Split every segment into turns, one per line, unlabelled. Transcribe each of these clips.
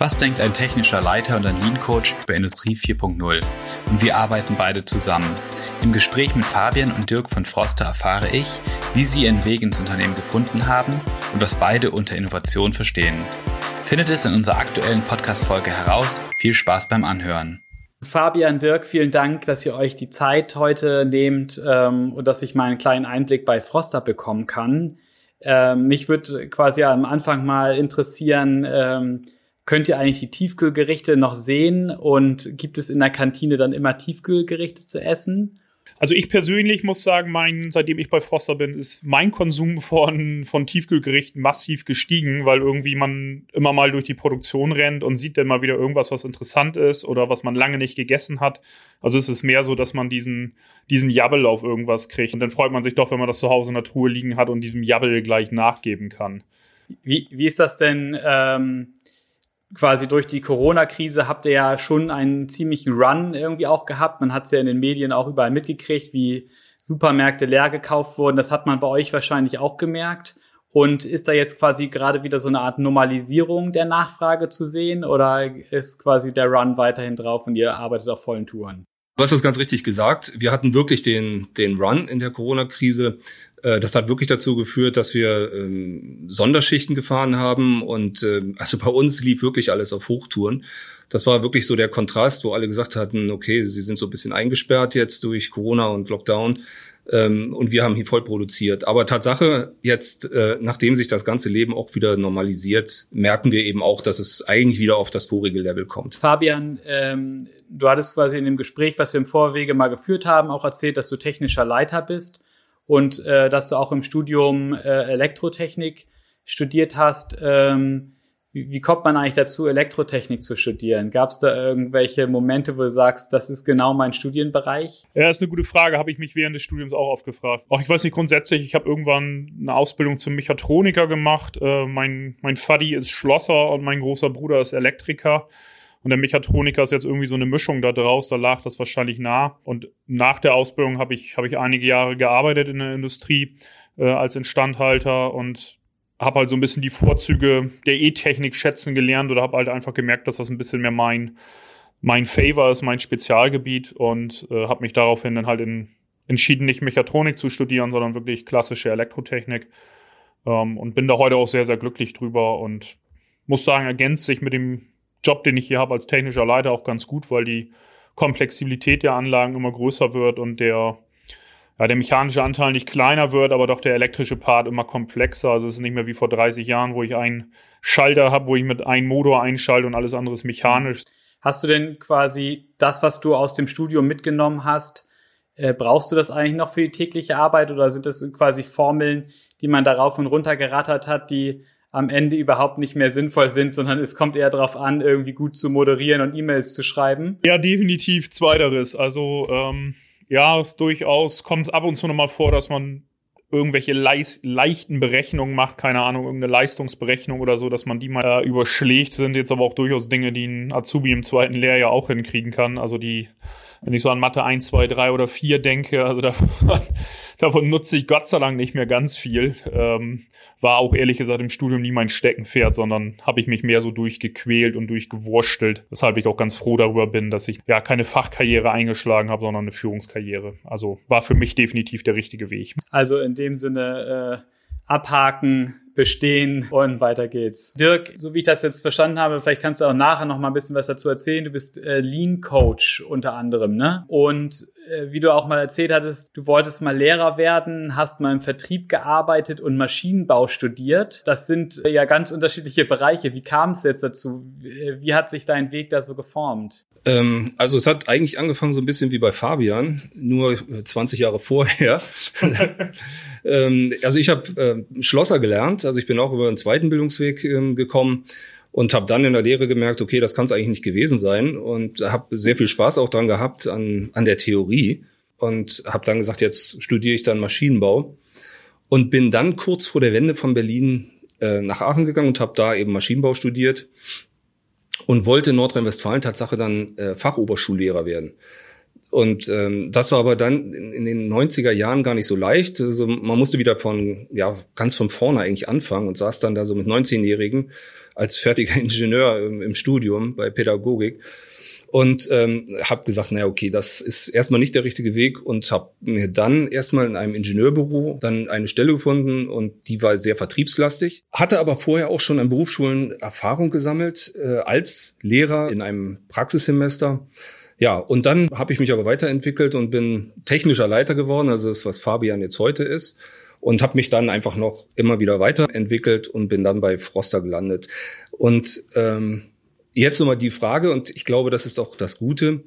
Was denkt ein technischer Leiter und ein Lean Coach über Industrie 4.0? Und wir arbeiten beide zusammen. Im Gespräch mit Fabian und Dirk von Froster erfahre ich, wie sie ihren Weg ins Unternehmen gefunden haben und was beide unter Innovation verstehen. Findet es in unserer aktuellen Podcast-Folge heraus. Viel Spaß beim Anhören.
Fabian, Dirk, vielen Dank, dass ihr euch die Zeit heute nehmt ähm, und dass ich mal einen kleinen Einblick bei Froster bekommen kann. Ähm, mich würde quasi am Anfang mal interessieren, ähm, könnt ihr eigentlich die Tiefkühlgerichte noch sehen und gibt es in der Kantine dann immer Tiefkühlgerichte zu essen?
Also ich persönlich muss sagen, mein, seitdem ich bei Froster bin, ist mein Konsum von, von Tiefkühlgerichten massiv gestiegen, weil irgendwie man immer mal durch die Produktion rennt und sieht dann mal wieder irgendwas, was interessant ist oder was man lange nicht gegessen hat. Also es ist mehr so, dass man diesen, diesen Jabbel auf irgendwas kriegt. Und dann freut man sich doch, wenn man das zu Hause in der Truhe liegen hat und diesem Jabbel gleich nachgeben kann.
Wie, wie ist das denn? Ähm quasi durch die Corona-Krise habt ihr ja schon einen ziemlichen Run irgendwie auch gehabt. Man hat es ja in den Medien auch überall mitgekriegt, wie Supermärkte leer gekauft wurden. Das hat man bei euch wahrscheinlich auch gemerkt. Und ist da jetzt quasi gerade wieder so eine Art Normalisierung der Nachfrage zu sehen oder ist quasi der Run weiterhin drauf und ihr arbeitet auf vollen Touren?
Du hast das ganz richtig gesagt. Wir hatten wirklich den, den Run in der Corona-Krise. Äh, das hat wirklich dazu geführt, dass wir ähm, Sonderschichten gefahren haben und äh, also bei uns lief wirklich alles auf Hochtouren. Das war wirklich so der Kontrast, wo alle gesagt hatten, okay, sie sind so ein bisschen eingesperrt jetzt durch Corona und Lockdown. Ähm, und wir haben hier voll produziert. Aber Tatsache, jetzt, äh, nachdem sich das ganze Leben auch wieder normalisiert, merken wir eben auch, dass es eigentlich wieder auf das vorige Level kommt.
Fabian, ähm, du hattest quasi in dem Gespräch, was wir im Vorwege mal geführt haben, auch erzählt, dass du technischer Leiter bist und äh, dass du auch im Studium äh, Elektrotechnik studiert hast. Ähm, wie, wie kommt man eigentlich dazu, Elektrotechnik zu studieren? Gab es da irgendwelche Momente, wo du sagst, das ist genau mein Studienbereich?
Ja, das ist eine gute Frage. Habe ich mich während des Studiums auch oft gefragt. Auch ich weiß nicht, grundsätzlich, ich habe irgendwann eine Ausbildung zum Mechatroniker gemacht. Äh, mein, mein Faddy ist Schlosser und mein großer Bruder ist Elektriker. Und der Mechatroniker ist jetzt irgendwie so eine Mischung da draus, da lag das wahrscheinlich nah. Und nach der Ausbildung habe ich, hab ich einige Jahre gearbeitet in der Industrie äh, als Instandhalter und habe halt so ein bisschen die Vorzüge der E-Technik schätzen gelernt oder habe halt einfach gemerkt, dass das ein bisschen mehr mein, mein Favor ist, mein Spezialgebiet und äh, habe mich daraufhin dann halt in, entschieden, nicht Mechatronik zu studieren, sondern wirklich klassische Elektrotechnik. Ähm, und bin da heute auch sehr, sehr glücklich drüber und muss sagen, ergänzt sich mit dem Job, den ich hier habe als technischer Leiter, auch ganz gut, weil die Komplexibilität der Anlagen immer größer wird und der, ja, der mechanische Anteil nicht kleiner wird, aber doch der elektrische Part immer komplexer. Also es ist nicht mehr wie vor 30 Jahren, wo ich einen Schalter habe, wo ich mit einem Motor einschalte und alles andere ist mechanisch.
Hast du denn quasi das, was du aus dem Studium mitgenommen hast, äh, brauchst du das eigentlich noch für die tägliche Arbeit oder sind das quasi Formeln, die man darauf und runter gerattert hat, die am Ende überhaupt nicht mehr sinnvoll sind, sondern es kommt eher darauf an, irgendwie gut zu moderieren und E-Mails zu schreiben.
Ja, definitiv zweiteres. Also ähm, ja, durchaus kommt es ab und zu nochmal vor, dass man irgendwelche leis- leichten Berechnungen macht, keine Ahnung, irgendeine Leistungsberechnung oder so, dass man die mal äh, überschlägt, sind jetzt aber auch durchaus Dinge, die ein Azubi im zweiten Lehrjahr auch hinkriegen kann. Also die wenn ich so an Mathe 1, 2, 3 oder 4 denke, also davon, davon nutze ich Gott sei Dank nicht mehr ganz viel. Ähm, war auch ehrlich gesagt im Studium nie mein Steckenpferd, sondern habe ich mich mehr so durchgequält und durchgewurstelt, weshalb ich auch ganz froh darüber bin, dass ich ja keine Fachkarriere eingeschlagen habe, sondern eine Führungskarriere. Also war für mich definitiv der richtige Weg.
Also in dem Sinne äh, abhaken, bestehen und weiter geht's. Dirk, so wie ich das jetzt verstanden habe, vielleicht kannst du auch nachher noch mal ein bisschen was dazu erzählen. Du bist äh, Lean Coach unter anderem, ne? Und äh, wie du auch mal erzählt hattest, du wolltest mal Lehrer werden, hast mal im Vertrieb gearbeitet und Maschinenbau studiert. Das sind äh, ja ganz unterschiedliche Bereiche. Wie kam es jetzt dazu? Wie hat sich dein Weg da so geformt?
Ähm, also es hat eigentlich angefangen so ein bisschen wie bei Fabian, nur 20 Jahre vorher. ähm, also ich habe äh, Schlosser gelernt, also ich bin auch über einen zweiten Bildungsweg ähm, gekommen und habe dann in der Lehre gemerkt, okay, das kann es eigentlich nicht gewesen sein und habe sehr viel Spaß auch dran gehabt an, an der Theorie und habe dann gesagt, jetzt studiere ich dann Maschinenbau und bin dann kurz vor der Wende von Berlin äh, nach Aachen gegangen und habe da eben Maschinenbau studiert und wollte in Nordrhein-Westfalen Tatsache dann äh, Fachoberschullehrer werden. Und ähm, das war aber dann in, in, den 90er Jahren gar nicht so leicht. Also man musste wieder von, ja, ganz von vorne eigentlich anfangen und saß dann da so mit 19-Jährigen als fertiger Ingenieur im, im Studium bei Pädagogik und ähm, habe gesagt, naja, okay, das ist erstmal nicht der richtige Weg und habe mir dann erstmal in einem Ingenieurbüro dann eine Stelle gefunden und die war sehr vertriebslastig. Hatte aber vorher auch schon an Berufsschulen Erfahrung gesammelt äh, als Lehrer in einem Praxissemester. Ja, und dann habe ich mich aber weiterentwickelt und bin technischer Leiter geworden, also das, was Fabian jetzt heute ist und habe mich dann einfach noch immer wieder weiterentwickelt und bin dann bei Froster gelandet. Und ähm, Jetzt nochmal die Frage, und ich glaube, das ist auch das Gute,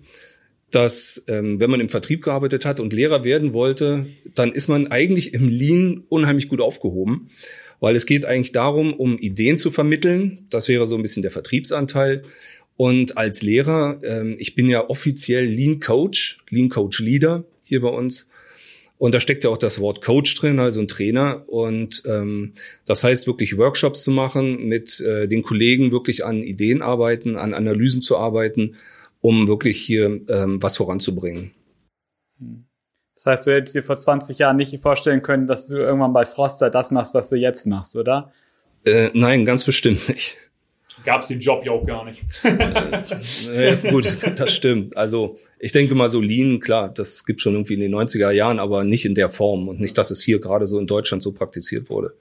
dass ähm, wenn man im Vertrieb gearbeitet hat und Lehrer werden wollte, dann ist man eigentlich im Lean unheimlich gut aufgehoben, weil es geht eigentlich darum, um Ideen zu vermitteln. Das wäre so ein bisschen der Vertriebsanteil. Und als Lehrer, ähm, ich bin ja offiziell Lean Coach, Lean Coach Leader hier bei uns. Und da steckt ja auch das Wort Coach drin, also ein Trainer. Und ähm, das heißt wirklich Workshops zu machen, mit äh, den Kollegen wirklich an Ideen arbeiten, an Analysen zu arbeiten, um wirklich hier ähm, was voranzubringen.
Das heißt, du hättest dir vor 20 Jahren nicht vorstellen können, dass du irgendwann bei Froster das machst, was du jetzt machst, oder?
Äh, nein, ganz bestimmt nicht
gab es den Job ja auch gar nicht.
äh, gut, das stimmt. Also ich denke mal so Lean, klar, das gibt schon irgendwie in den 90er Jahren, aber nicht in der Form und nicht, dass es hier gerade so in Deutschland so praktiziert wurde.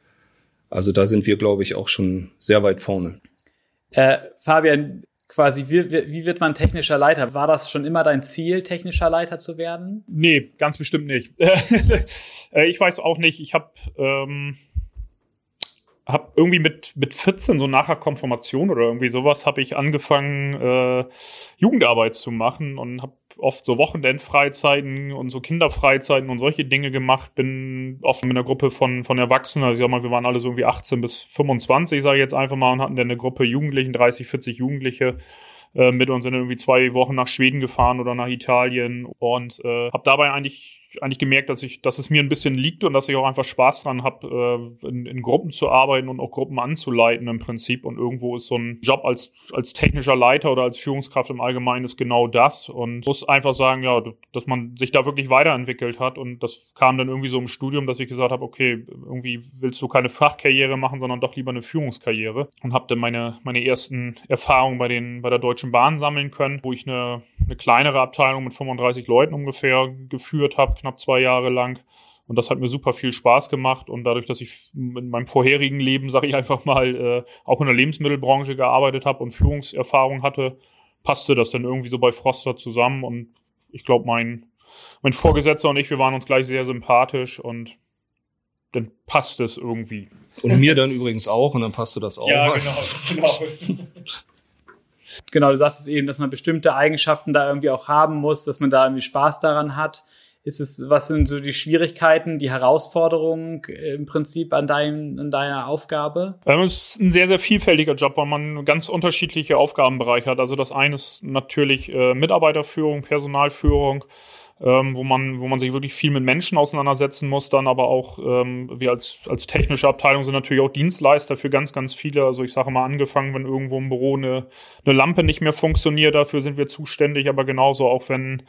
Also da sind wir, glaube ich, auch schon sehr weit vorne.
Äh, Fabian, quasi, wie, wie wird man technischer Leiter? War das schon immer dein Ziel, technischer Leiter zu werden?
Nee, ganz bestimmt nicht. Äh, ich weiß auch nicht. Ich habe ähm, habe irgendwie mit mit 14 so nachher Konfirmation oder irgendwie sowas habe ich angefangen äh, Jugendarbeit zu machen und habe oft so Wochenendfreizeiten und so Kinderfreizeiten und solche Dinge gemacht. Bin oft mit einer Gruppe von von Erwachsenen, also ich sag mal, wir waren alle so irgendwie 18 bis 25, sage ich jetzt einfach mal, und hatten dann eine Gruppe Jugendlichen, 30, 40 Jugendliche äh, mit uns sind irgendwie zwei Wochen nach Schweden gefahren oder nach Italien und äh, habe dabei eigentlich eigentlich gemerkt, dass ich, dass es mir ein bisschen liegt und dass ich auch einfach Spaß dran habe, äh, in, in Gruppen zu arbeiten und auch Gruppen anzuleiten im Prinzip. Und irgendwo ist so ein Job als, als technischer Leiter oder als Führungskraft im Allgemeinen ist genau das. Und muss einfach sagen, ja, dass man sich da wirklich weiterentwickelt hat. Und das kam dann irgendwie so im Studium, dass ich gesagt habe, okay, irgendwie willst du keine Fachkarriere machen, sondern doch lieber eine Führungskarriere. Und habe dann meine, meine ersten Erfahrungen bei den, bei der Deutschen Bahn sammeln können, wo ich eine, eine kleinere Abteilung mit 35 Leuten ungefähr geführt habe, knapp zwei Jahre lang. Und das hat mir super viel Spaß gemacht. Und dadurch, dass ich in meinem vorherigen Leben, sage ich einfach mal, äh, auch in der Lebensmittelbranche gearbeitet habe und Führungserfahrung hatte, passte das dann irgendwie so bei Froster zusammen. Und ich glaube, mein, mein Vorgesetzter und ich, wir waren uns gleich sehr sympathisch und dann passt es irgendwie.
Und mir dann übrigens auch und dann passte das auch. Ja, genau, genau.
genau, du sagst es eben, dass man bestimmte Eigenschaften da irgendwie auch haben muss, dass man da irgendwie Spaß daran hat ist es, was sind so die Schwierigkeiten, die Herausforderungen äh, im Prinzip an, dein, an deiner Aufgabe?
Ähm, es ist ein sehr, sehr vielfältiger Job, weil man ganz unterschiedliche Aufgabenbereiche hat. Also das eine ist natürlich äh, Mitarbeiterführung, Personalführung, ähm, wo man, wo man sich wirklich viel mit Menschen auseinandersetzen muss, dann aber auch, ähm, wir als, als technische Abteilung sind natürlich auch Dienstleister für ganz, ganz viele. Also ich sage mal angefangen, wenn irgendwo im Büro eine, eine Lampe nicht mehr funktioniert, dafür sind wir zuständig, aber genauso auch wenn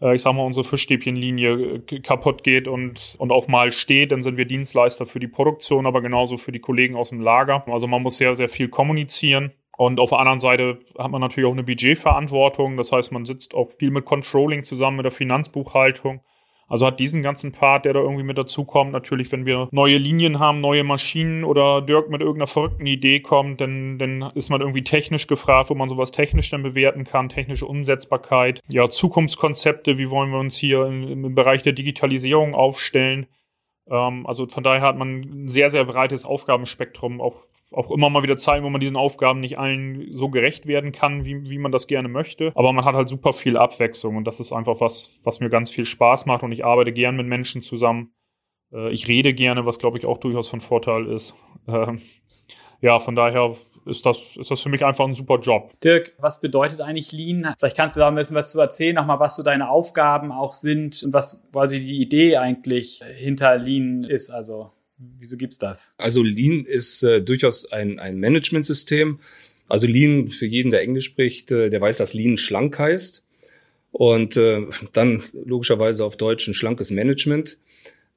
äh, ich sag mal, unsere Fischstäbchenlinie äh, kaputt geht und, und auf Mal steht, dann sind wir Dienstleister für die Produktion, aber genauso für die Kollegen aus dem Lager. Also man muss sehr, sehr viel kommunizieren. Und auf der anderen Seite hat man natürlich auch eine Budgetverantwortung. Das heißt, man sitzt auch viel mit Controlling zusammen, mit der Finanzbuchhaltung. Also hat diesen ganzen Part, der da irgendwie mit dazukommt, natürlich, wenn wir neue Linien haben, neue Maschinen oder Dirk mit irgendeiner verrückten Idee kommt, dann, dann ist man irgendwie technisch gefragt, wo man sowas technisch dann bewerten kann, technische Umsetzbarkeit, ja, Zukunftskonzepte, wie wollen wir uns hier im, im Bereich der Digitalisierung aufstellen. Ähm, also von daher hat man ein sehr, sehr breites Aufgabenspektrum, auch auch immer mal wieder zeigen, wo man diesen Aufgaben nicht allen so gerecht werden kann, wie, wie man das gerne möchte. Aber man hat halt super viel Abwechslung und das ist einfach was, was mir ganz viel Spaß macht und ich arbeite gern mit Menschen zusammen. Äh, ich rede gerne, was glaube ich auch durchaus von Vorteil ist. Ähm, ja, von daher ist das, ist das für mich einfach ein super Job.
Dirk, was bedeutet eigentlich Lean? Vielleicht kannst du da ein bisschen was zu erzählen, nochmal, was so deine Aufgaben auch sind und was quasi die Idee eigentlich hinter Lean ist. Also Wieso gibt's das?
Also Lean ist äh, durchaus ein, ein Managementsystem. Also Lean, für jeden, der Englisch spricht, äh, der weiß, dass Lean schlank heißt. Und äh, dann logischerweise auf Deutsch ein schlankes Management.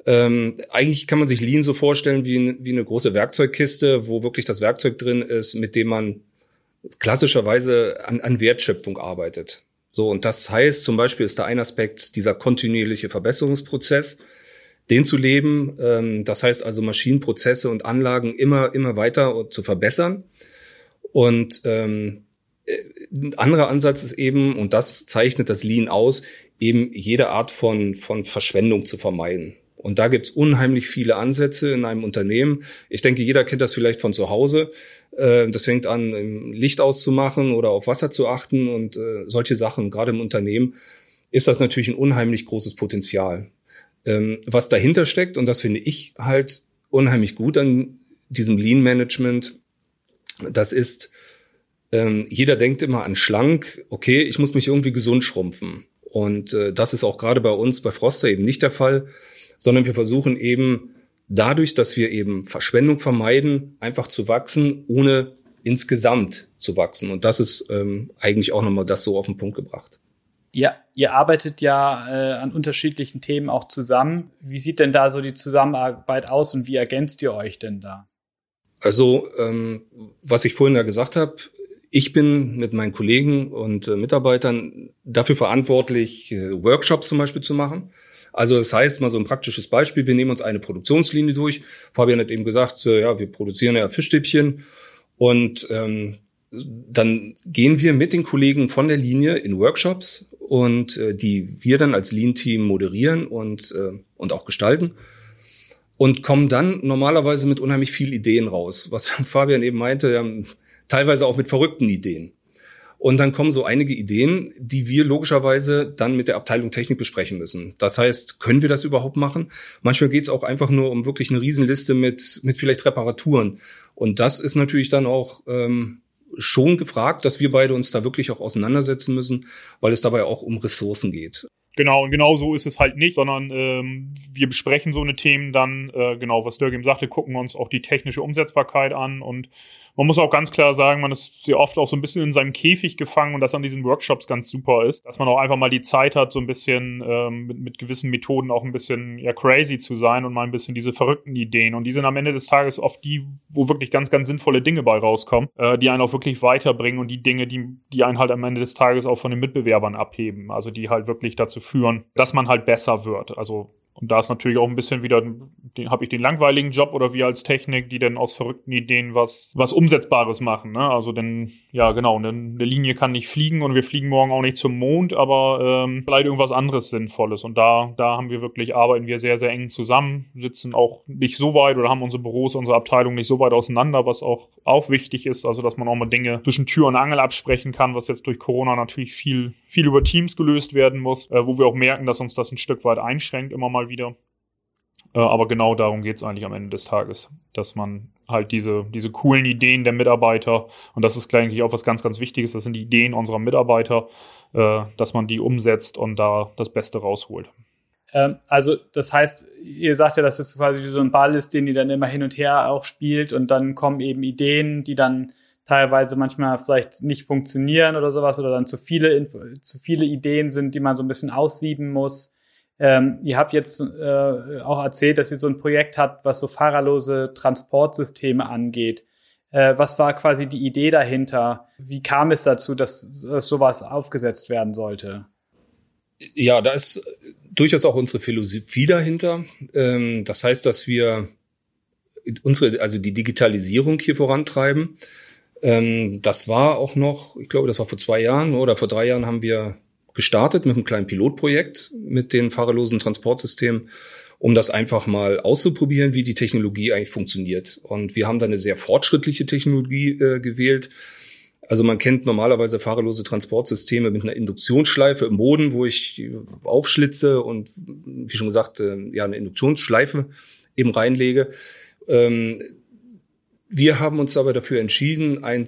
Ähm, eigentlich kann man sich Lean so vorstellen wie, wie eine große Werkzeugkiste, wo wirklich das Werkzeug drin ist, mit dem man klassischerweise an, an Wertschöpfung arbeitet. So, und das heißt zum Beispiel ist da ein Aspekt dieser kontinuierliche Verbesserungsprozess, den zu leben. Ähm, das heißt also Maschinenprozesse und Anlagen immer, immer weiter zu verbessern. Und ähm, äh, ein anderer Ansatz ist eben, und das zeichnet das Lean aus, eben jede Art von, von Verschwendung zu vermeiden. Und da gibt's unheimlich viele Ansätze in einem Unternehmen. Ich denke, jeder kennt das vielleicht von zu Hause. Äh, das fängt an, Licht auszumachen oder auf Wasser zu achten und äh, solche Sachen. Gerade im Unternehmen ist das natürlich ein unheimlich großes Potenzial. Ähm, was dahinter steckt, und das finde ich halt unheimlich gut an diesem Lean Management, das ist, ähm, jeder denkt immer an schlank, okay, ich muss mich irgendwie gesund schrumpfen. Und äh, das ist auch gerade bei uns bei Froster eben nicht der Fall sondern wir versuchen eben dadurch, dass wir eben Verschwendung vermeiden, einfach zu wachsen, ohne insgesamt zu wachsen. Und das ist ähm, eigentlich auch nochmal das so auf den Punkt gebracht.
Ja, ihr arbeitet ja äh, an unterschiedlichen Themen auch zusammen. Wie sieht denn da so die Zusammenarbeit aus und wie ergänzt ihr euch denn da?
Also, ähm, was ich vorhin ja gesagt habe, ich bin mit meinen Kollegen und äh, Mitarbeitern dafür verantwortlich, äh, Workshops zum Beispiel zu machen. Also das heißt mal so ein praktisches Beispiel, wir nehmen uns eine Produktionslinie durch. Fabian hat eben gesagt, äh, ja, wir produzieren ja Fischstäbchen und ähm, dann gehen wir mit den Kollegen von der Linie in Workshops und äh, die wir dann als Lean-Team moderieren und, äh, und auch gestalten und kommen dann normalerweise mit unheimlich viel Ideen raus. Was Fabian eben meinte, ja, teilweise auch mit verrückten Ideen. Und dann kommen so einige Ideen, die wir logischerweise dann mit der Abteilung Technik besprechen müssen. Das heißt, können wir das überhaupt machen? Manchmal geht es auch einfach nur um wirklich eine Riesenliste mit, mit vielleicht Reparaturen. Und das ist natürlich dann auch ähm, schon gefragt, dass wir beide uns da wirklich auch auseinandersetzen müssen, weil es dabei auch um Ressourcen geht.
Genau, und genau so ist es halt nicht, sondern ähm, wir besprechen so eine Themen dann, äh, genau, was Dirk eben sagte, gucken uns auch die technische Umsetzbarkeit an und man muss auch ganz klar sagen, man ist sehr oft auch so ein bisschen in seinem Käfig gefangen und das an diesen Workshops ganz super ist, dass man auch einfach mal die Zeit hat, so ein bisschen ähm, mit, mit gewissen Methoden auch ein bisschen ja crazy zu sein und mal ein bisschen diese verrückten Ideen. Und die sind am Ende des Tages oft die, wo wirklich ganz, ganz sinnvolle Dinge bei rauskommen, äh, die einen auch wirklich weiterbringen und die Dinge, die, die einen halt am Ende des Tages auch von den Mitbewerbern abheben. Also die halt wirklich dazu führen, dass man halt besser wird. Also und da ist natürlich auch ein bisschen wieder, habe ich den langweiligen Job oder wir als Technik, die dann aus verrückten Ideen was, was Umsetzbares machen. Ne? Also denn, ja genau, denn eine Linie kann nicht fliegen und wir fliegen morgen auch nicht zum Mond, aber ähm, vielleicht irgendwas anderes Sinnvolles. Und da, da haben wir wirklich, arbeiten wir sehr, sehr eng zusammen, sitzen auch nicht so weit oder haben unsere Büros, unsere Abteilung nicht so weit auseinander, was auch, auch wichtig ist. Also dass man auch mal Dinge zwischen Tür und Angel absprechen kann, was jetzt durch Corona natürlich viel, viel über Teams gelöst werden muss, äh, wo wir auch merken, dass uns das ein Stück weit einschränkt, immer mal wieder. Äh, aber genau darum geht es eigentlich am Ende des Tages, dass man halt diese, diese coolen Ideen der Mitarbeiter, und das ist eigentlich auch was ganz, ganz Wichtiges, das sind die Ideen unserer Mitarbeiter, äh, dass man die umsetzt und da das Beste rausholt.
Ähm, also das heißt, ihr sagt ja, dass es quasi wie so ein Ball ist, den die dann immer hin und her auch spielt und dann kommen eben Ideen, die dann teilweise manchmal vielleicht nicht funktionieren oder sowas oder dann zu viele, zu viele Ideen sind, die man so ein bisschen aussieben muss. Ähm, ihr habt jetzt äh, auch erzählt, dass ihr so ein Projekt habt, was so fahrerlose Transportsysteme angeht. Äh, was war quasi die Idee dahinter? Wie kam es dazu, dass, dass sowas aufgesetzt werden sollte?
Ja, da ist durchaus auch unsere Philosophie dahinter. Ähm, das heißt, dass wir unsere, also die Digitalisierung hier vorantreiben. Ähm, das war auch noch, ich glaube, das war vor zwei Jahren oder vor drei Jahren haben wir gestartet mit einem kleinen Pilotprojekt mit den fahrerlosen Transportsystemen, um das einfach mal auszuprobieren, wie die Technologie eigentlich funktioniert. Und wir haben da eine sehr fortschrittliche Technologie äh, gewählt. Also man kennt normalerweise fahrerlose Transportsysteme mit einer Induktionsschleife im Boden, wo ich aufschlitze und wie schon gesagt, äh, ja, eine Induktionsschleife eben reinlege. Ähm, wir haben uns aber dafür entschieden, ein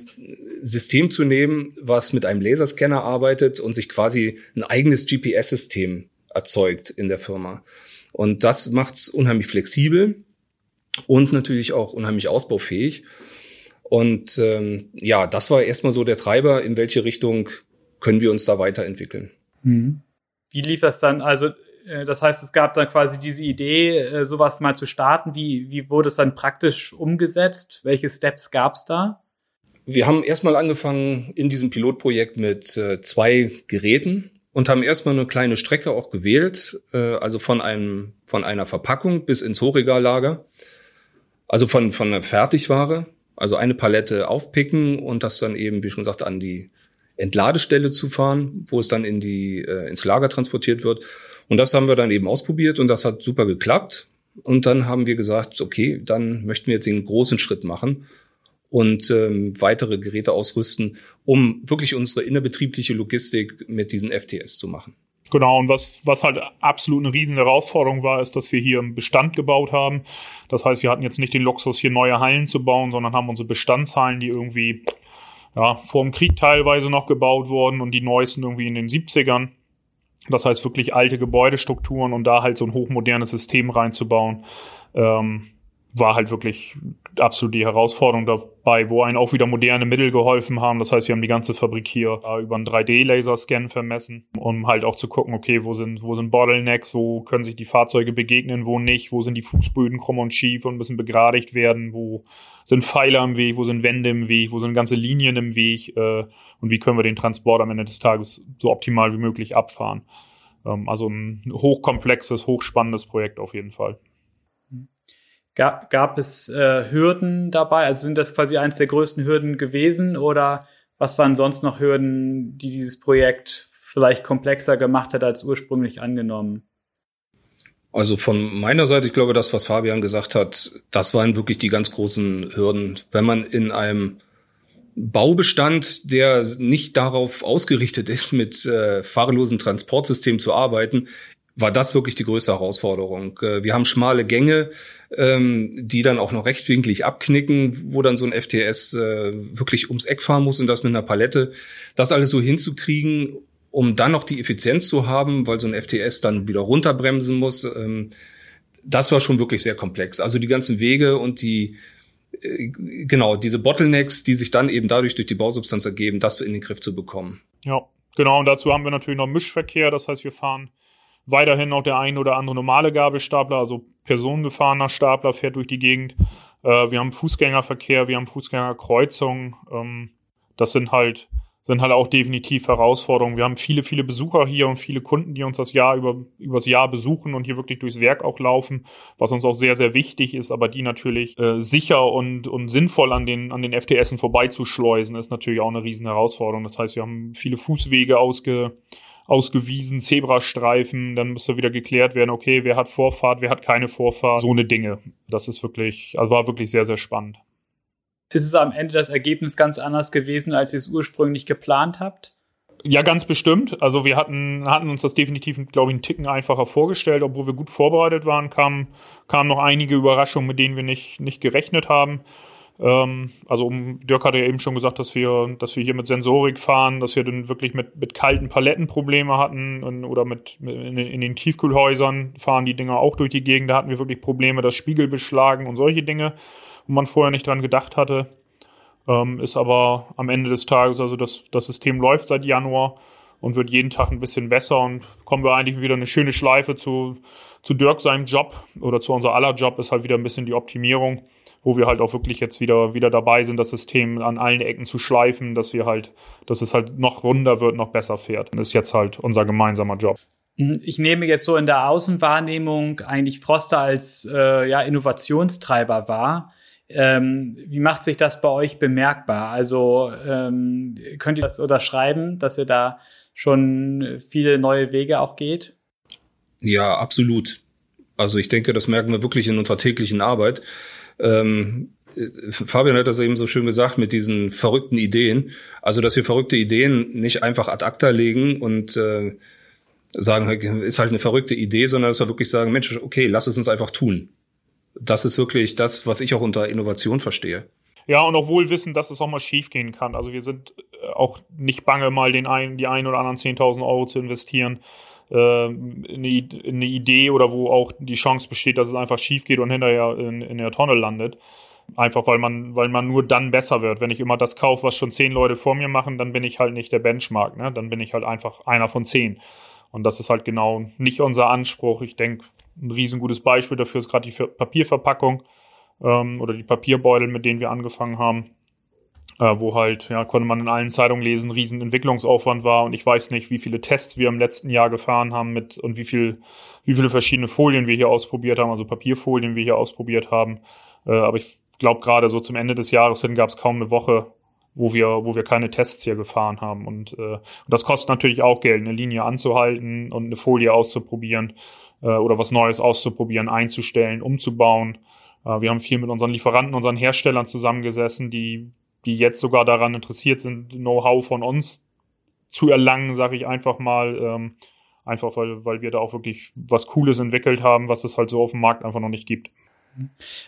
System zu nehmen, was mit einem Laserscanner arbeitet und sich quasi ein eigenes GPS-System erzeugt in der Firma. Und das macht es unheimlich flexibel und natürlich auch unheimlich ausbaufähig. Und ähm, ja, das war erstmal so der Treiber, in welche Richtung können wir uns da weiterentwickeln.
Mhm. Wie lief das dann? Also das heißt, es gab dann quasi diese Idee, äh, sowas mal zu starten. Wie, wie wurde es dann praktisch umgesetzt? Welche Steps gab es da?
Wir haben erstmal angefangen in diesem Pilotprojekt mit äh, zwei Geräten und haben erstmal eine kleine Strecke auch gewählt, äh, also von einem von einer Verpackung bis ins Hochregallager, also von von einer Fertigware, also eine Palette aufpicken und das dann eben, wie schon gesagt, an die Entladestelle zu fahren, wo es dann in die äh, ins Lager transportiert wird. Und das haben wir dann eben ausprobiert und das hat super geklappt. Und dann haben wir gesagt, okay, dann möchten wir jetzt den großen Schritt machen und ähm, weitere Geräte ausrüsten, um wirklich unsere innerbetriebliche Logistik mit diesen FTS zu machen.
Genau, und was, was halt absolut eine riesen Herausforderung war, ist, dass wir hier einen Bestand gebaut haben. Das heißt, wir hatten jetzt nicht den Luxus, hier neue Hallen zu bauen, sondern haben unsere Bestandshallen, die irgendwie ja, vor dem Krieg teilweise noch gebaut wurden und die neuesten irgendwie in den 70ern. Das heißt wirklich alte Gebäudestrukturen und da halt so ein hochmodernes System reinzubauen. Ähm, war halt wirklich absolut die Herausforderung dabei, wo einen auch wieder moderne Mittel geholfen haben. Das heißt, wir haben die ganze Fabrik hier äh, über einen 3D-Laserscan vermessen, um halt auch zu gucken, okay, wo sind, wo sind Bottlenecks, wo können sich die Fahrzeuge begegnen, wo nicht, wo sind die Fußböden krumm und schief und müssen begradigt werden, wo sind Pfeiler im Weg, wo sind Wände im Weg, wo sind ganze Linien im Weg äh, und wie können wir den Transport am Ende des Tages so optimal wie möglich abfahren. Ähm, also ein hochkomplexes, hochspannendes Projekt auf jeden Fall.
Gab, gab es äh, Hürden dabei? Also sind das quasi eines der größten Hürden gewesen oder was waren sonst noch Hürden, die dieses Projekt vielleicht komplexer gemacht hat als ursprünglich angenommen?
Also von meiner Seite, ich glaube, das, was Fabian gesagt hat, das waren wirklich die ganz großen Hürden. Wenn man in einem Baubestand, der nicht darauf ausgerichtet ist, mit äh, fahrlosen Transportsystemen zu arbeiten, war das wirklich die größte Herausforderung. Äh, wir haben schmale Gänge, ähm, die dann auch noch rechtwinklig abknicken, wo dann so ein FTS äh, wirklich ums Eck fahren muss und das mit einer Palette. Das alles so hinzukriegen, um dann noch die Effizienz zu haben, weil so ein FTS dann wieder runterbremsen muss. Ähm, das war schon wirklich sehr komplex. Also die ganzen Wege und die äh, genau diese Bottlenecks, die sich dann eben dadurch durch die Bausubstanz ergeben, das in den Griff zu bekommen.
Ja, genau. Und dazu haben wir natürlich noch Mischverkehr. Das heißt, wir fahren Weiterhin noch der ein oder andere normale Gabelstapler, also personengefahrener Stapler fährt durch die Gegend. Äh, wir haben Fußgängerverkehr, wir haben Fußgängerkreuzungen. Ähm, das sind halt, sind halt auch definitiv Herausforderungen. Wir haben viele, viele Besucher hier und viele Kunden, die uns das Jahr über, übers Jahr besuchen und hier wirklich durchs Werk auch laufen, was uns auch sehr, sehr wichtig ist, aber die natürlich äh, sicher und, und sinnvoll an den, an den FTSen vorbeizuschleusen, ist natürlich auch eine riesen Herausforderung. Das heißt, wir haben viele Fußwege ausge, ausgewiesen, Zebrastreifen, dann müsste wieder geklärt werden, okay, wer hat Vorfahrt, wer hat keine Vorfahrt, so eine Dinge. Das ist wirklich, also war wirklich sehr, sehr spannend.
Ist es am Ende das Ergebnis ganz anders gewesen, als ihr es ursprünglich geplant habt?
Ja, ganz bestimmt. Also wir hatten, hatten uns das definitiv, glaube ich, einen Ticken einfacher vorgestellt, obwohl wir gut vorbereitet waren, kamen, kamen noch einige Überraschungen, mit denen wir nicht, nicht gerechnet haben. Ähm, also um, Dirk hatte ja eben schon gesagt, dass wir, dass wir hier mit Sensorik fahren, dass wir dann wirklich mit, mit kalten Paletten Probleme hatten und, oder mit, mit in, in, den Tiefkühlhäusern fahren die Dinger auch durch die Gegend. Da hatten wir wirklich Probleme, dass Spiegel beschlagen und solche Dinge, wo man vorher nicht dran gedacht hatte. Ähm, ist aber am Ende des Tages, also das, das System läuft seit Januar und wird jeden Tag ein bisschen besser und kommen wir eigentlich wieder eine schöne Schleife zu, zu Dirk seinem Job oder zu unser aller Job ist halt wieder ein bisschen die Optimierung wo wir halt auch wirklich jetzt wieder, wieder dabei sind, das System an allen Ecken zu schleifen, dass wir halt, dass es halt noch runder wird, noch besser fährt. Das ist jetzt halt unser gemeinsamer Job.
Mhm. Ich nehme jetzt so in der Außenwahrnehmung eigentlich Froster als äh, ja, Innovationstreiber wahr. Ähm, wie macht sich das bei euch bemerkbar? Also ähm, könnt ihr das unterschreiben, dass ihr da schon viele neue Wege auch geht?
Ja, absolut. Also ich denke, das merken wir wirklich in unserer täglichen Arbeit. Ähm, Fabian hat das eben so schön gesagt mit diesen verrückten Ideen. Also, dass wir verrückte Ideen nicht einfach ad acta legen und äh, sagen, ist halt eine verrückte Idee, sondern dass wir wirklich sagen, Mensch, okay, lass es uns einfach tun. Das ist wirklich das, was ich auch unter Innovation verstehe.
Ja, und auch wohl wissen, dass es auch mal schiefgehen kann. Also wir sind äh, auch nicht bange, mal den einen, die ein oder anderen 10.000 Euro zu investieren eine, eine Idee oder wo auch die Chance besteht, dass es einfach schief geht und hinterher in, in der Tonne landet. Einfach weil man, weil man nur dann besser wird. Wenn ich immer das kaufe, was schon zehn Leute vor mir machen, dann bin ich halt nicht der Benchmark, ne? Dann bin ich halt einfach einer von zehn. Und das ist halt genau nicht unser Anspruch. Ich denke, ein riesengutes Beispiel dafür ist gerade die Papierverpackung ähm, oder die Papierbeutel, mit denen wir angefangen haben äh, wo halt, ja, konnte man in allen Zeitungen lesen, riesen Entwicklungsaufwand war und ich weiß nicht, wie viele Tests wir im letzten Jahr gefahren haben mit und wie viel, wie viele verschiedene Folien wir hier ausprobiert haben, also Papierfolien wir hier ausprobiert haben. Äh, aber ich glaube gerade so zum Ende des Jahres hin gab es kaum eine Woche, wo wir, wo wir keine Tests hier gefahren haben. Und, äh, und das kostet natürlich auch Geld, eine Linie anzuhalten und eine Folie auszuprobieren äh, oder was Neues auszuprobieren, einzustellen, umzubauen. Äh, wir haben viel mit unseren Lieferanten, unseren Herstellern zusammengesessen, die die jetzt sogar daran interessiert sind, Know-how von uns zu erlangen, sage ich einfach mal. Ähm, einfach weil, weil wir da auch wirklich was Cooles entwickelt haben, was es halt so auf dem Markt einfach noch nicht gibt.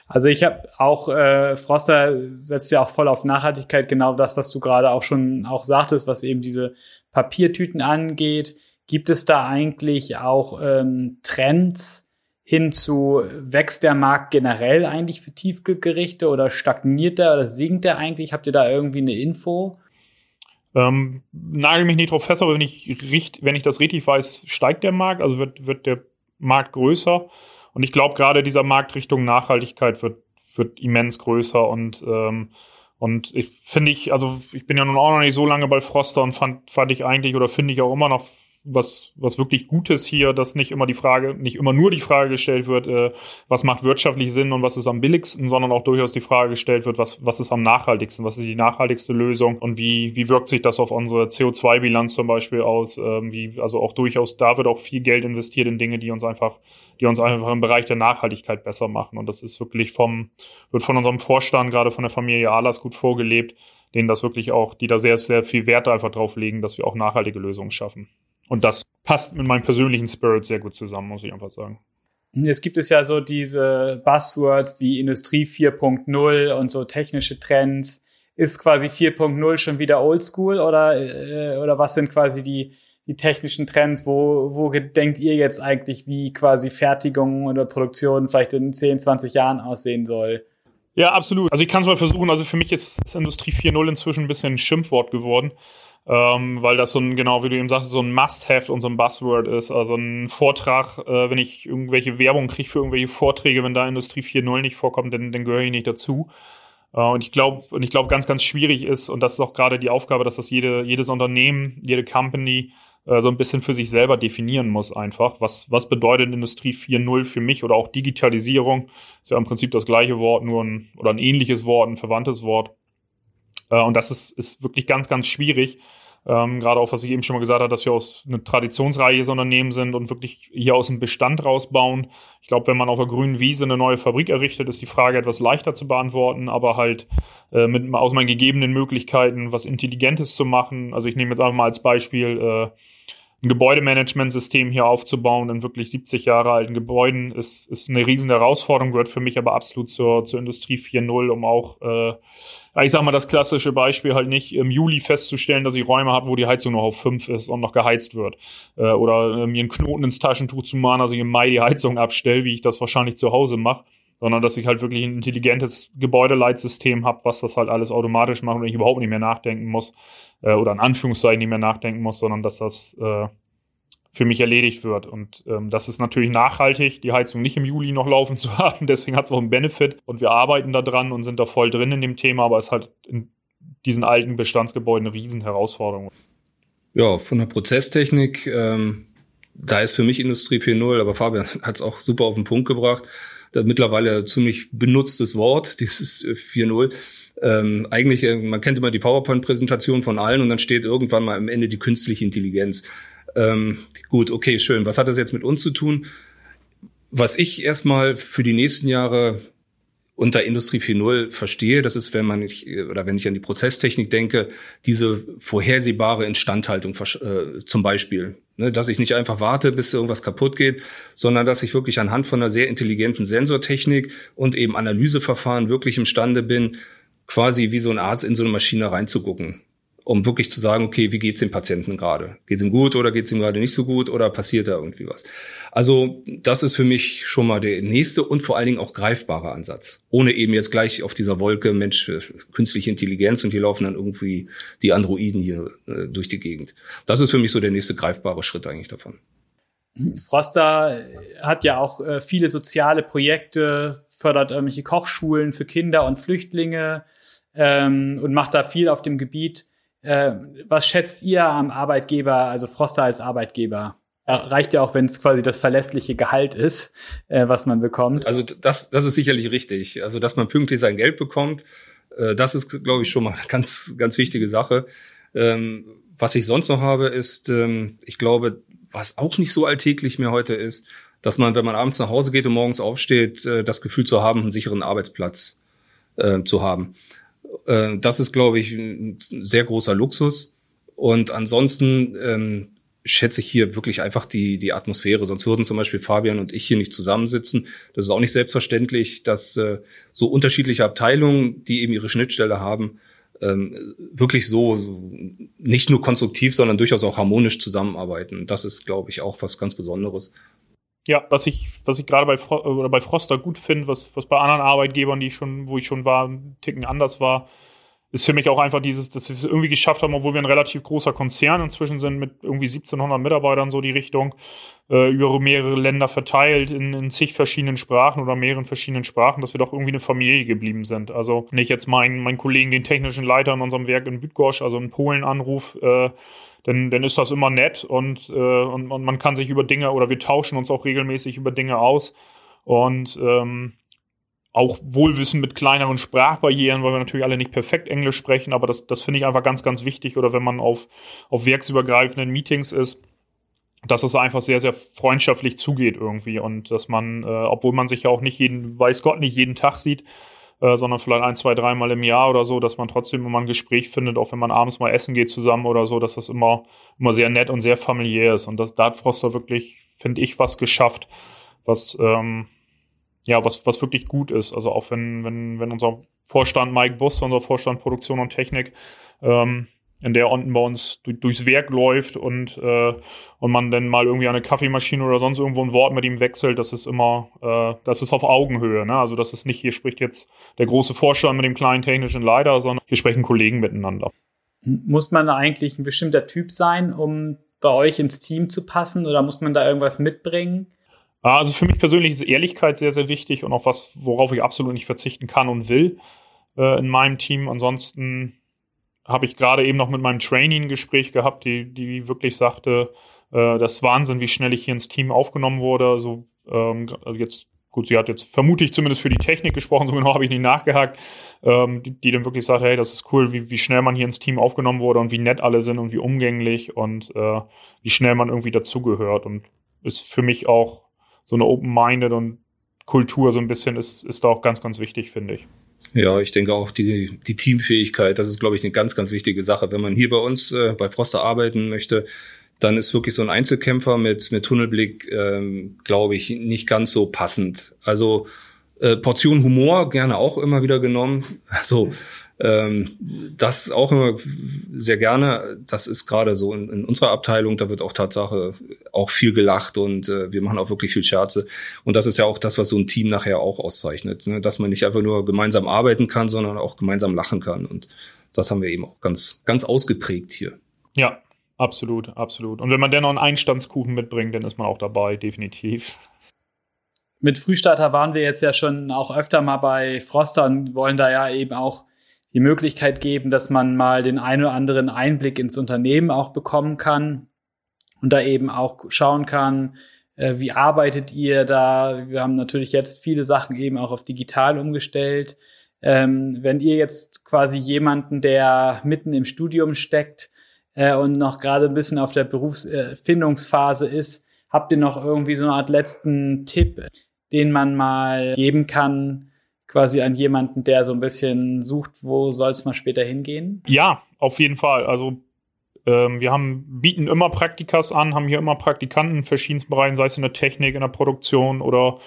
Also ich habe auch, äh, Froster setzt ja auch voll auf Nachhaltigkeit, genau das, was du gerade auch schon auch sagtest, was eben diese Papiertüten angeht. Gibt es da eigentlich auch ähm, Trends, hin zu, wächst der Markt generell eigentlich für Tiefkühlgerichte oder stagniert er oder sinkt er eigentlich? Habt ihr da irgendwie eine Info?
Ähm, nagel mich nicht drauf fest, aber wenn ich, richt, wenn ich das richtig weiß, steigt der Markt, also wird, wird der Markt größer. Und ich glaube, gerade dieser Markt Richtung Nachhaltigkeit wird, wird immens größer und ähm, und ich finde ich, also ich bin ja nun auch noch nicht so lange bei Froster und fand, fand ich eigentlich oder finde ich auch immer noch was, was wirklich Gutes hier, dass nicht immer die Frage, nicht immer nur die Frage gestellt wird, äh, was macht wirtschaftlich Sinn und was ist am billigsten, sondern auch durchaus die Frage gestellt wird, was, was ist am nachhaltigsten, was ist die nachhaltigste Lösung und wie, wie wirkt sich das auf unsere CO2-Bilanz zum Beispiel aus, ähm, wie, also auch durchaus, da wird auch viel Geld investiert in Dinge, die uns einfach, die uns einfach im Bereich der Nachhaltigkeit besser machen und das ist wirklich vom, wird von unserem Vorstand, gerade von der Familie Alas gut vorgelebt, denen das wirklich auch, die da sehr, sehr viel Wert einfach drauf legen, dass wir auch nachhaltige Lösungen schaffen. Und das passt mit meinem persönlichen Spirit sehr gut zusammen, muss ich einfach sagen.
Jetzt gibt es ja so diese Buzzwords wie Industrie 4.0 und so technische Trends. Ist quasi 4.0 schon wieder oldschool oder, äh, oder was sind quasi die, die technischen Trends? Wo, wo denkt ihr jetzt eigentlich, wie quasi Fertigung oder Produktion vielleicht in 10, 20 Jahren aussehen soll?
Ja, absolut. Also ich kann es mal versuchen. Also für mich ist Industrie 4.0 inzwischen ein bisschen ein Schimpfwort geworden ähm, weil das so ein, genau wie du eben sagst, so ein Must-Have und so ein Buzzword ist. Also ein Vortrag, äh, wenn ich irgendwelche Werbung kriege für irgendwelche Vorträge, wenn da Industrie 4.0 nicht vorkommt, dann, dann gehöre ich nicht dazu. Äh, und ich glaube, und ich glaube, ganz, ganz schwierig ist, und das ist auch gerade die Aufgabe, dass das jede, jedes Unternehmen, jede Company äh, so ein bisschen für sich selber definieren muss einfach. Was, was bedeutet Industrie 4.0 für mich oder auch Digitalisierung? Ist ja im Prinzip das gleiche Wort, nur ein, oder ein ähnliches Wort, ein verwandtes Wort. Äh, und das ist, ist wirklich ganz, ganz schwierig. Ähm, gerade auch, was ich eben schon mal gesagt habe, dass wir aus eine traditionsreiches Unternehmen sind und wirklich hier aus dem Bestand rausbauen. Ich glaube, wenn man auf der grünen Wiese eine neue Fabrik errichtet, ist die Frage etwas leichter zu beantworten, aber halt äh, mit aus meinen gegebenen Möglichkeiten was Intelligentes zu machen. Also ich nehme jetzt einfach mal als Beispiel äh, ein Gebäudemanagementsystem hier aufzubauen in wirklich 70 Jahre alten Gebäuden ist, ist eine riesen Herausforderung, gehört für mich aber absolut zur, zur Industrie 4.0, um auch, äh, ich sag mal, das klassische Beispiel halt nicht im Juli festzustellen, dass ich Räume habe, wo die Heizung noch auf 5 ist und noch geheizt wird. Äh, oder äh, mir einen Knoten ins Taschentuch zu machen, dass ich im Mai die Heizung abstelle, wie ich das wahrscheinlich zu Hause mache sondern dass ich halt wirklich ein intelligentes Gebäudeleitsystem habe, was das halt alles automatisch macht und ich überhaupt nicht mehr nachdenken muss äh, oder in Anführungszeichen nicht mehr nachdenken muss, sondern dass das äh, für mich erledigt wird. Und ähm, das ist natürlich nachhaltig, die Heizung nicht im Juli noch laufen zu haben. Deswegen hat es auch einen Benefit und wir arbeiten da dran und sind da voll drin in dem Thema, aber es ist halt in diesen alten Bestandsgebäuden eine riesen Herausforderung.
Ja, von der Prozesstechnik, ähm, da ist für mich Industrie 4.0, aber Fabian hat es auch super auf den Punkt gebracht mittlerweile ein ziemlich benutztes Wort, dieses 4.0. Ähm, eigentlich, äh, man kennt immer die PowerPoint-Präsentation von allen und dann steht irgendwann mal am Ende die künstliche Intelligenz. Ähm, gut, okay, schön. Was hat das jetzt mit uns zu tun? Was ich erstmal für die nächsten Jahre unter Industrie 4.0 verstehe, das ist, wenn man nicht, oder wenn ich an die Prozesstechnik denke, diese vorhersehbare Instandhaltung äh, zum Beispiel. Ne, dass ich nicht einfach warte, bis irgendwas kaputt geht, sondern dass ich wirklich anhand von einer sehr intelligenten Sensortechnik und eben Analyseverfahren wirklich imstande bin, quasi wie so ein Arzt in so eine Maschine reinzugucken um wirklich zu sagen, okay, wie geht's dem Patienten gerade? Geht's ihm gut oder geht's ihm gerade nicht so gut oder passiert da irgendwie was? Also das ist für mich schon mal der nächste und vor allen Dingen auch greifbare Ansatz. Ohne eben jetzt gleich auf dieser Wolke, Mensch, künstliche Intelligenz und hier laufen dann irgendwie die Androiden hier äh, durch die Gegend. Das ist für mich so der nächste greifbare Schritt eigentlich davon.
Froster hat ja auch äh, viele soziale Projekte, fördert irgendwelche Kochschulen für Kinder und Flüchtlinge ähm, und macht da viel auf dem Gebiet. Äh, was schätzt ihr am Arbeitgeber, also Froster als Arbeitgeber? reicht ja auch, wenn es quasi das verlässliche Gehalt ist, äh, was man bekommt.
Also das, das ist sicherlich richtig. Also dass man pünktlich sein Geld bekommt, äh, das ist, glaube ich, schon mal eine ganz, ganz wichtige Sache. Ähm, was ich sonst noch habe, ist, ähm, ich glaube, was auch nicht so alltäglich mehr heute ist, dass man, wenn man abends nach Hause geht und morgens aufsteht, äh, das Gefühl zu haben, einen sicheren Arbeitsplatz äh, zu haben. Äh, das ist, glaube ich, ein sehr großer Luxus. Und ansonsten ähm, schätze ich hier wirklich einfach die, die Atmosphäre. Sonst würden zum Beispiel Fabian und ich hier nicht zusammensitzen. Das ist auch nicht selbstverständlich, dass äh, so unterschiedliche Abteilungen, die eben ihre Schnittstelle haben, ähm, wirklich so nicht nur konstruktiv, sondern durchaus auch harmonisch zusammenarbeiten. Das ist, glaube ich, auch was ganz Besonderes.
Ja, was ich, was ich gerade bei, Fro oder bei Froster gut finde, was, was bei anderen Arbeitgebern, die ich schon, wo ich schon war, ein Ticken anders war, ist für mich auch einfach dieses, dass wir es irgendwie geschafft haben, obwohl wir ein relativ großer Konzern inzwischen sind mit irgendwie 1700 Mitarbeitern so die Richtung, äh, über mehrere Länder verteilt in, in zig verschiedenen Sprachen oder mehreren verschiedenen Sprachen, dass wir doch irgendwie eine Familie geblieben sind. Also ich jetzt meinen, meinen Kollegen, den technischen Leiter in unserem Werk in Bydgoszcz, also in Polen anruf, äh, dann, dann ist das immer nett und, äh, und, und man kann sich über Dinge oder wir tauschen uns auch regelmäßig über Dinge aus. Und ähm, auch Wohlwissen mit kleineren Sprachbarrieren, weil wir natürlich alle nicht perfekt Englisch sprechen, aber das, das finde ich einfach ganz, ganz wichtig. Oder wenn man auf, auf werksübergreifenden Meetings ist, dass es einfach sehr, sehr freundschaftlich zugeht irgendwie und dass man, äh, obwohl man sich ja auch nicht jeden, weiß Gott, nicht jeden Tag sieht, äh, sondern vielleicht ein, zwei, dreimal im Jahr oder so, dass man trotzdem immer ein Gespräch findet, auch wenn man abends mal essen geht zusammen oder so, dass das immer, immer sehr nett und sehr familiär ist. Und das, da hat Froster wirklich, finde ich, was geschafft, was, ähm, ja, was, was wirklich gut ist. Also auch wenn, wenn, wenn unser Vorstand Mike Bus, unser Vorstand Produktion und Technik, ähm, in der unten bei uns durch, durchs Werk läuft und, äh, und man dann mal irgendwie eine Kaffeemaschine oder sonst irgendwo ein Wort mit ihm wechselt, das ist immer, äh, das ist auf Augenhöhe. Ne? Also das ist nicht, hier spricht jetzt der große Vorstand mit dem kleinen technischen Leiter, sondern hier sprechen Kollegen miteinander.
Muss man da eigentlich ein bestimmter Typ sein, um bei euch ins Team zu passen oder muss man da irgendwas mitbringen?
Also für mich persönlich ist Ehrlichkeit sehr, sehr wichtig und auch was, worauf ich absolut nicht verzichten kann und will äh, in meinem Team. Ansonsten habe ich gerade eben noch mit meinem Trainee ein Gespräch gehabt, die, die wirklich sagte, äh, das ist Wahnsinn, wie schnell ich hier ins Team aufgenommen wurde. Also, ähm, also jetzt, gut, sie hat jetzt vermutlich zumindest für die Technik gesprochen, so genau habe ich nicht nachgehakt, ähm, die, die dann wirklich sagt, hey, das ist cool, wie, wie schnell man hier ins Team aufgenommen wurde und wie nett alle sind und wie umgänglich und äh, wie schnell man irgendwie dazugehört. Und ist für mich auch so eine Open-Minded und Kultur so ein bisschen ist, ist da auch ganz, ganz wichtig, finde ich.
Ja, ich denke auch die, die Teamfähigkeit, das ist, glaube ich, eine ganz, ganz wichtige Sache. Wenn man hier bei uns äh, bei Froster arbeiten möchte, dann ist wirklich so ein Einzelkämpfer mit, mit Tunnelblick, ähm, glaube ich, nicht ganz so passend. Also äh, Portion Humor gerne auch immer wieder genommen. Also das auch immer sehr gerne. Das ist gerade so in, in, unserer Abteilung, da wird auch Tatsache auch viel gelacht und äh, wir machen auch wirklich viel Scherze. Und das ist ja auch das, was so ein Team nachher auch auszeichnet, ne? dass man nicht einfach nur gemeinsam arbeiten kann, sondern auch gemeinsam lachen kann. Und das haben wir eben auch ganz, ganz ausgeprägt hier.
Ja, absolut, absolut. Und wenn man dennoch einen Einstandskuchen mitbringt, dann ist man auch dabei, definitiv
mit Frühstarter waren wir jetzt ja schon auch öfter mal bei Froster und wollen da ja eben auch die Möglichkeit geben, dass man mal den einen oder anderen Einblick ins Unternehmen auch bekommen kann und da eben auch schauen kann, äh, wie arbeitet ihr da? Wir haben natürlich jetzt viele Sachen eben auch auf digital umgestellt. Ähm, wenn ihr jetzt quasi jemanden, der mitten im Studium steckt äh, und noch gerade ein bisschen auf der Berufsfindungsphase äh, ist, habt ihr noch irgendwie so eine Art letzten Tipp, den man mal geben kann, quasi an jemanden, der so ein bisschen sucht, wo soll es mal später hingehen?
Ja, auf jeden Fall. Also ähm, wir haben, bieten immer Praktikas an, haben hier immer Praktikanten in verschiedensten Bereichen, sei es in der Technik, in der Produktion oder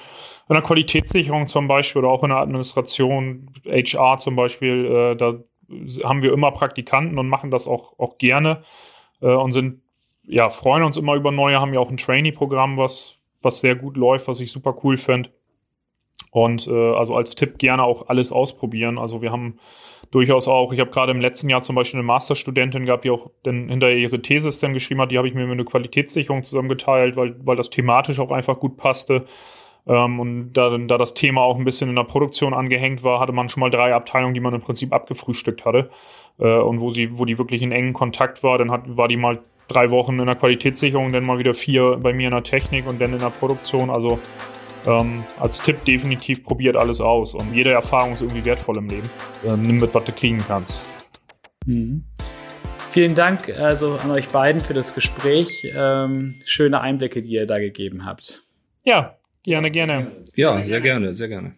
in der Qualitätssicherung zum Beispiel oder auch in der Administration, HR zum Beispiel. Äh, da haben wir immer Praktikanten und machen das auch, auch gerne äh, und sind, ja, freuen uns immer über neue, haben ja auch ein Trainee-Programm, was, was sehr gut läuft, was ich super cool finde. Und äh, also als Tipp gerne auch alles ausprobieren. Also wir haben durchaus auch, ich habe gerade im letzten Jahr zum Beispiel eine Masterstudentin gehabt, die auch dann hinterher ihre Thesis dann geschrieben hat, die habe ich mir mit einer Qualitätssicherung zusammengeteilt, weil, weil das thematisch auch einfach gut passte. Ähm, und da, da das Thema auch ein bisschen in der Produktion angehängt war, hatte man schon mal drei Abteilungen, die man im Prinzip abgefrühstückt hatte. Äh, und wo sie, wo die wirklich in engen Kontakt war, dann hat, war die mal drei Wochen in der Qualitätssicherung, dann mal wieder vier bei mir in der Technik und dann in der Produktion. Also ähm, als Tipp definitiv probiert alles aus und jede Erfahrung ist irgendwie wertvoll im Leben. Äh, nimm mit, was du kriegen kannst.
Mhm. Vielen Dank also an euch beiden für das Gespräch. Ähm, schöne Einblicke, die ihr da gegeben habt.
Ja, Gerne, gerne.
Ja, sehr gerne, sehr gerne.